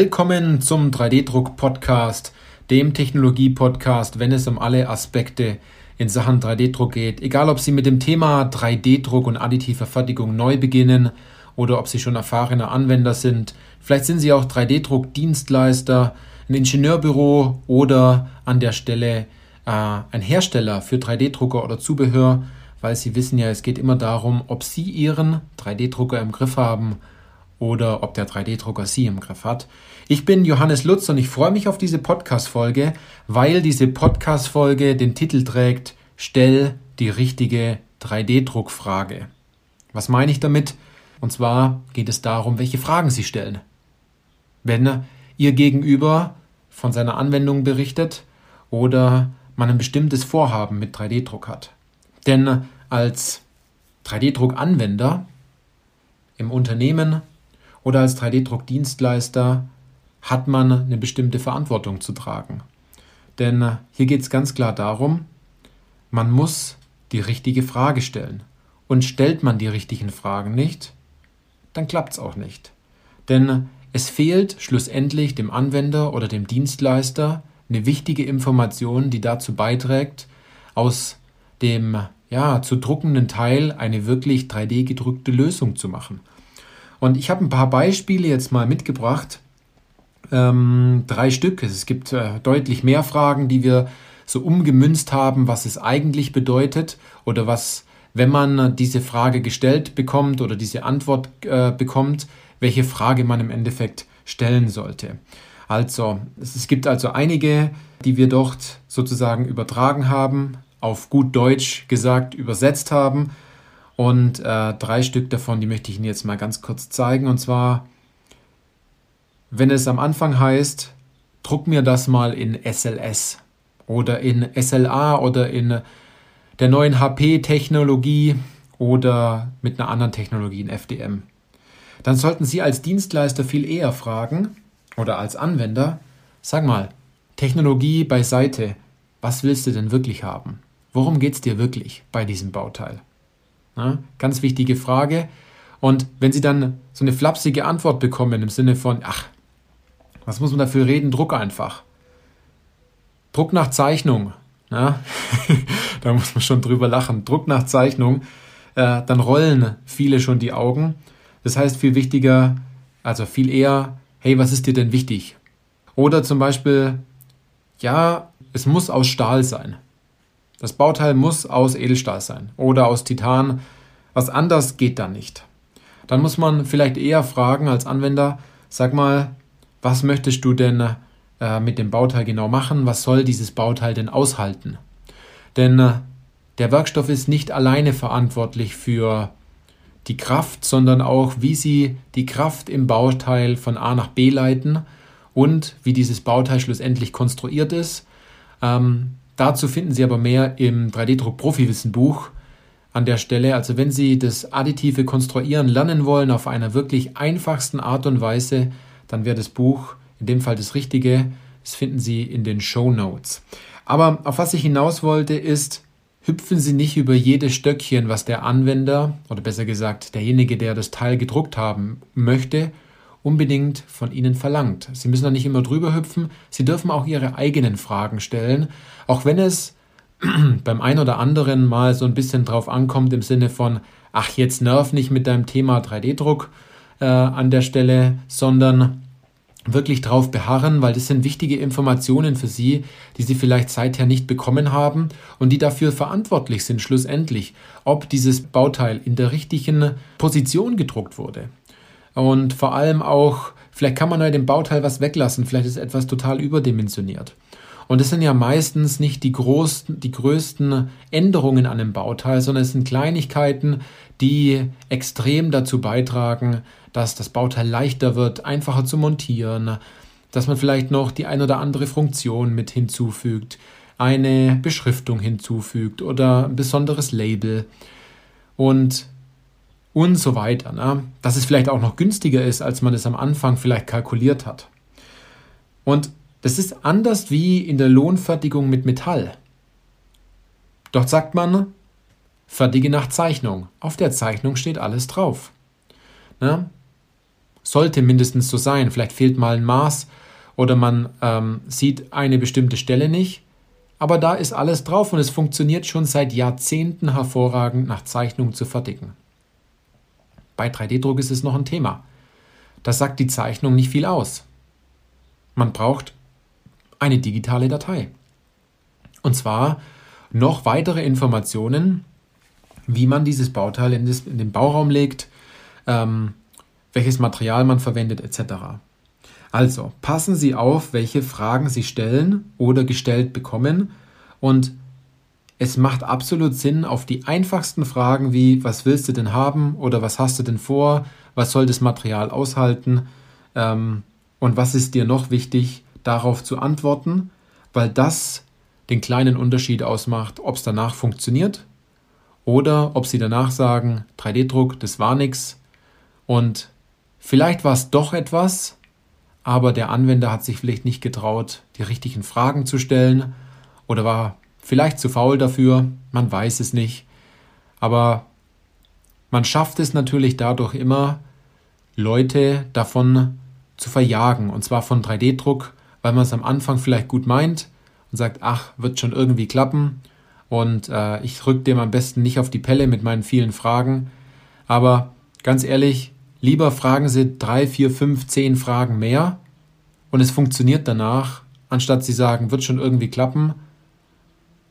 Willkommen zum 3D-Druck-Podcast, dem Technologie-Podcast, wenn es um alle Aspekte in Sachen 3D-Druck geht. Egal, ob Sie mit dem Thema 3D-Druck und additiver Fertigung neu beginnen oder ob Sie schon erfahrene Anwender sind. Vielleicht sind Sie auch 3D-Druck-Dienstleister, ein Ingenieurbüro oder an der Stelle äh, ein Hersteller für 3D-Drucker oder Zubehör, weil Sie wissen ja, es geht immer darum, ob Sie Ihren 3D-Drucker im Griff haben oder ob der 3D-Drucker Sie im Griff hat. Ich bin Johannes Lutz und ich freue mich auf diese Podcast-Folge, weil diese Podcast-Folge den Titel trägt Stell die richtige 3D-Druckfrage. Was meine ich damit? Und zwar geht es darum, welche Fragen Sie stellen. Wenn Ihr Gegenüber von seiner Anwendung berichtet oder man ein bestimmtes Vorhaben mit 3D-Druck hat. Denn als 3D-Druck-Anwender im Unternehmen oder als 3D-Druck-Dienstleister hat man eine bestimmte Verantwortung zu tragen. Denn hier geht es ganz klar darum, man muss die richtige Frage stellen. Und stellt man die richtigen Fragen nicht, dann klappt es auch nicht. Denn es fehlt schlussendlich dem Anwender oder dem Dienstleister eine wichtige Information, die dazu beiträgt, aus dem ja, zu druckenden Teil eine wirklich 3D gedrückte Lösung zu machen. Und ich habe ein paar Beispiele jetzt mal mitgebracht. Ähm, drei Stück. Es gibt äh, deutlich mehr Fragen, die wir so umgemünzt haben, was es eigentlich bedeutet oder was, wenn man diese Frage gestellt bekommt oder diese Antwort äh, bekommt, welche Frage man im Endeffekt stellen sollte. Also, es gibt also einige, die wir dort sozusagen übertragen haben, auf gut Deutsch gesagt übersetzt haben und äh, drei Stück davon, die möchte ich Ihnen jetzt mal ganz kurz zeigen. Und zwar, wenn es am Anfang heißt, druck mir das mal in SLS oder in SLA oder in der neuen HP-Technologie oder mit einer anderen Technologie in FDM. Dann sollten Sie als Dienstleister viel eher fragen oder als Anwender, sag mal, Technologie beiseite, was willst du denn wirklich haben? Worum geht es dir wirklich bei diesem Bauteil? Ja, ganz wichtige Frage. Und wenn Sie dann so eine flapsige Antwort bekommen im Sinne von, ach, was muss man dafür reden? Druck einfach. Druck nach Zeichnung. Ja, da muss man schon drüber lachen. Druck nach Zeichnung. Äh, dann rollen viele schon die Augen. Das heißt viel wichtiger, also viel eher, hey, was ist dir denn wichtig? Oder zum Beispiel, ja, es muss aus Stahl sein. Das Bauteil muss aus Edelstahl sein oder aus Titan. Was anders geht da nicht. Dann muss man vielleicht eher fragen als Anwender, sag mal, was möchtest du denn äh, mit dem Bauteil genau machen? Was soll dieses Bauteil denn aushalten? Denn äh, der Werkstoff ist nicht alleine verantwortlich für die Kraft, sondern auch, wie sie die Kraft im Bauteil von A nach B leiten und wie dieses Bauteil schlussendlich konstruiert ist. Ähm, Dazu finden Sie aber mehr im 3D-Druck Profi-Wissen Buch an der Stelle. Also wenn Sie das additive Konstruieren lernen wollen auf einer wirklich einfachsten Art und Weise, dann wäre das Buch in dem Fall das Richtige. Das finden Sie in den Show Notes. Aber auf was ich hinaus wollte, ist, hüpfen Sie nicht über jedes Stöckchen, was der Anwender oder besser gesagt derjenige, der das Teil gedruckt haben möchte, unbedingt von Ihnen verlangt. Sie müssen da nicht immer drüber hüpfen, Sie dürfen auch Ihre eigenen Fragen stellen, auch wenn es beim einen oder anderen mal so ein bisschen drauf ankommt im Sinne von, ach jetzt nerv nicht mit deinem Thema 3D-Druck äh, an der Stelle, sondern wirklich drauf beharren, weil das sind wichtige Informationen für Sie, die Sie vielleicht seither nicht bekommen haben und die dafür verantwortlich sind, schlussendlich, ob dieses Bauteil in der richtigen Position gedruckt wurde. Und vor allem auch, vielleicht kann man bei dem Bauteil was weglassen, vielleicht ist etwas total überdimensioniert. Und es sind ja meistens nicht die, großen, die größten Änderungen an dem Bauteil, sondern es sind Kleinigkeiten, die extrem dazu beitragen, dass das Bauteil leichter wird, einfacher zu montieren, dass man vielleicht noch die ein oder andere Funktion mit hinzufügt, eine Beschriftung hinzufügt oder ein besonderes Label. Und und so weiter. Ne? Dass es vielleicht auch noch günstiger ist, als man es am Anfang vielleicht kalkuliert hat. Und das ist anders wie in der Lohnfertigung mit Metall. Dort sagt man, fertige nach Zeichnung. Auf der Zeichnung steht alles drauf. Ne? sollte mindestens so sein. Vielleicht fehlt mal ein Maß oder man ähm, sieht eine bestimmte Stelle nicht. Aber da ist alles drauf und es funktioniert schon seit Jahrzehnten hervorragend nach Zeichnung zu fertigen. Bei 3D-Druck ist es noch ein Thema. Da sagt die Zeichnung nicht viel aus. Man braucht eine digitale Datei. Und zwar noch weitere Informationen, wie man dieses Bauteil in, das, in den Bauraum legt, ähm, welches Material man verwendet etc. Also passen Sie auf, welche Fragen Sie stellen oder gestellt bekommen und es macht absolut Sinn, auf die einfachsten Fragen wie was willst du denn haben oder was hast du denn vor, was soll das Material aushalten? Ähm, und was ist dir noch wichtig, darauf zu antworten, weil das den kleinen Unterschied ausmacht, ob es danach funktioniert oder ob sie danach sagen, 3D-Druck, das war nichts und vielleicht war es doch etwas, aber der Anwender hat sich vielleicht nicht getraut, die richtigen Fragen zu stellen oder war vielleicht zu faul dafür, man weiß es nicht. Aber man schafft es natürlich dadurch immer, Leute davon zu verjagen, und zwar von 3D-Druck, weil man es am Anfang vielleicht gut meint und sagt, ach, wird schon irgendwie klappen und äh, ich rück dem am besten nicht auf die Pelle mit meinen vielen Fragen. Aber ganz ehrlich, lieber fragen Sie drei, vier, fünf, zehn Fragen mehr und es funktioniert danach, anstatt Sie sagen, wird schon irgendwie klappen.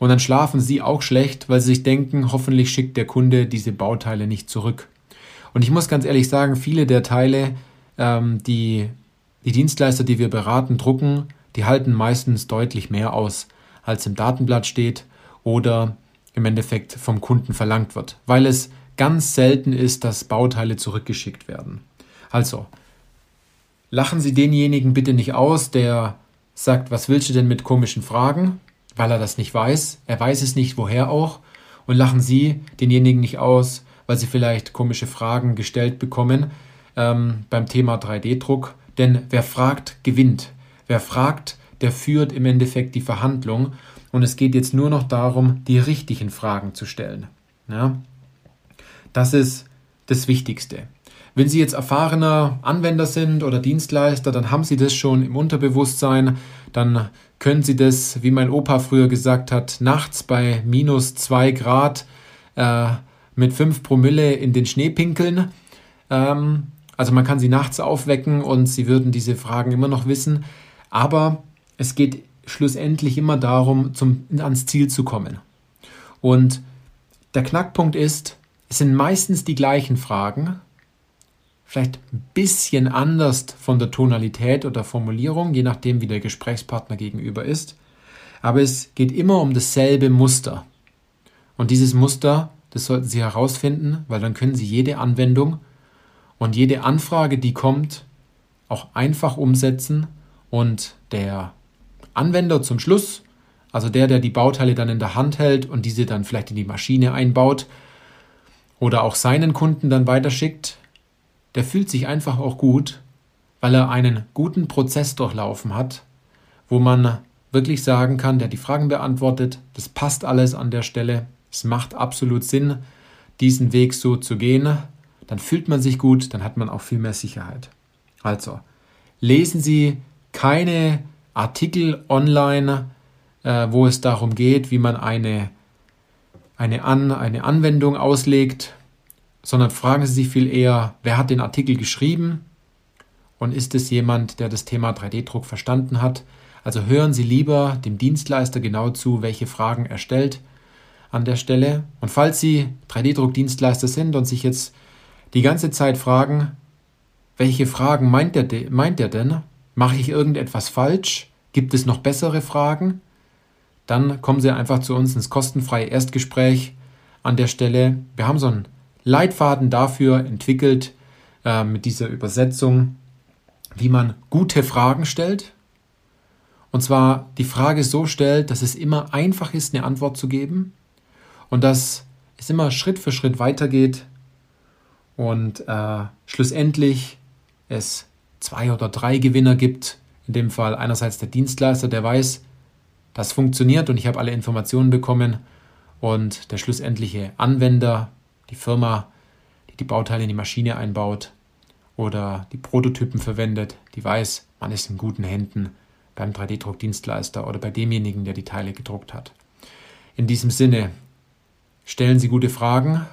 Und dann schlafen Sie auch schlecht, weil Sie sich denken, hoffentlich schickt der Kunde diese Bauteile nicht zurück. Und ich muss ganz ehrlich sagen, viele der Teile, ähm, die die Dienstleister, die wir beraten, drucken, die halten meistens deutlich mehr aus, als im Datenblatt steht oder im Endeffekt vom Kunden verlangt wird, weil es ganz selten ist, dass Bauteile zurückgeschickt werden. Also, lachen Sie denjenigen bitte nicht aus, der sagt, was willst du denn mit komischen Fragen, weil er das nicht weiß. Er weiß es nicht, woher auch. Und lachen Sie denjenigen nicht aus, weil sie vielleicht komische Fragen gestellt bekommen ähm, beim Thema 3D-Druck. Denn wer fragt, gewinnt. Wer fragt, der führt im Endeffekt die Verhandlung und es geht jetzt nur noch darum, die richtigen Fragen zu stellen. Ja? Das ist das Wichtigste. Wenn Sie jetzt erfahrener Anwender sind oder Dienstleister, dann haben Sie das schon im Unterbewusstsein. Dann können Sie das, wie mein Opa früher gesagt hat, nachts bei minus zwei Grad äh, mit fünf Promille in den Schnee pinkeln. Ähm, also man kann Sie nachts aufwecken und Sie würden diese Fragen immer noch wissen. Aber es geht schlussendlich immer darum, zum, ans Ziel zu kommen. Und der Knackpunkt ist, es sind meistens die gleichen Fragen, vielleicht ein bisschen anders von der Tonalität oder Formulierung, je nachdem, wie der Gesprächspartner gegenüber ist. Aber es geht immer um dasselbe Muster. Und dieses Muster, das sollten Sie herausfinden, weil dann können Sie jede Anwendung und jede Anfrage, die kommt, auch einfach umsetzen und der Anwender zum Schluss, also der, der die Bauteile dann in der Hand hält und diese dann vielleicht in die Maschine einbaut oder auch seinen Kunden dann weiterschickt, der fühlt sich einfach auch gut, weil er einen guten Prozess durchlaufen hat, wo man wirklich sagen kann, der die Fragen beantwortet, das passt alles an der Stelle, es macht absolut Sinn, diesen Weg so zu gehen, dann fühlt man sich gut, dann hat man auch viel mehr Sicherheit. Also, lesen Sie keine Artikel online, äh, wo es darum geht, wie man eine, eine, An, eine Anwendung auslegt, sondern fragen Sie sich viel eher, wer hat den Artikel geschrieben und ist es jemand, der das Thema 3D-Druck verstanden hat. Also hören Sie lieber dem Dienstleister genau zu, welche Fragen er stellt an der Stelle. Und falls Sie 3D-Druck-Dienstleister sind und sich jetzt die ganze Zeit fragen, welche Fragen meint er, meint er denn, Mache ich irgendetwas falsch? Gibt es noch bessere Fragen? Dann kommen Sie einfach zu uns ins kostenfreie Erstgespräch an der Stelle. Wir haben so einen Leitfaden dafür entwickelt äh, mit dieser Übersetzung, wie man gute Fragen stellt. Und zwar die Frage so stellt, dass es immer einfach ist, eine Antwort zu geben und dass es immer Schritt für Schritt weitergeht und äh, schlussendlich es zwei oder drei Gewinner gibt. In dem Fall einerseits der Dienstleister, der weiß, das funktioniert und ich habe alle Informationen bekommen. Und der schlussendliche Anwender, die Firma, die die Bauteile in die Maschine einbaut. oder die Prototypen verwendet, die weiß, man ist in guten Händen beim 3D-Druckdienstleister oder bei demjenigen, der die Teile gedruckt hat. In diesem Sinne, stellen Sie gute Fragen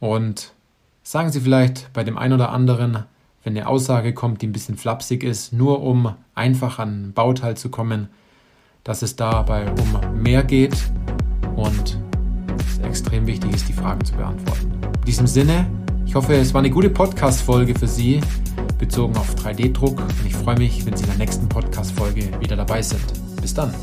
und sagen Sie vielleicht bei dem einen oder anderen, wenn eine Aussage kommt, die ein bisschen flapsig ist, nur um einfach an ein Bauteil zu kommen, dass es dabei um mehr geht und extrem wichtig ist, die Fragen zu beantworten. In diesem Sinne, ich hoffe, es war eine gute Podcast-Folge für Sie bezogen auf 3D-Druck und ich freue mich, wenn Sie in der nächsten Podcast-Folge wieder dabei sind. Bis dann.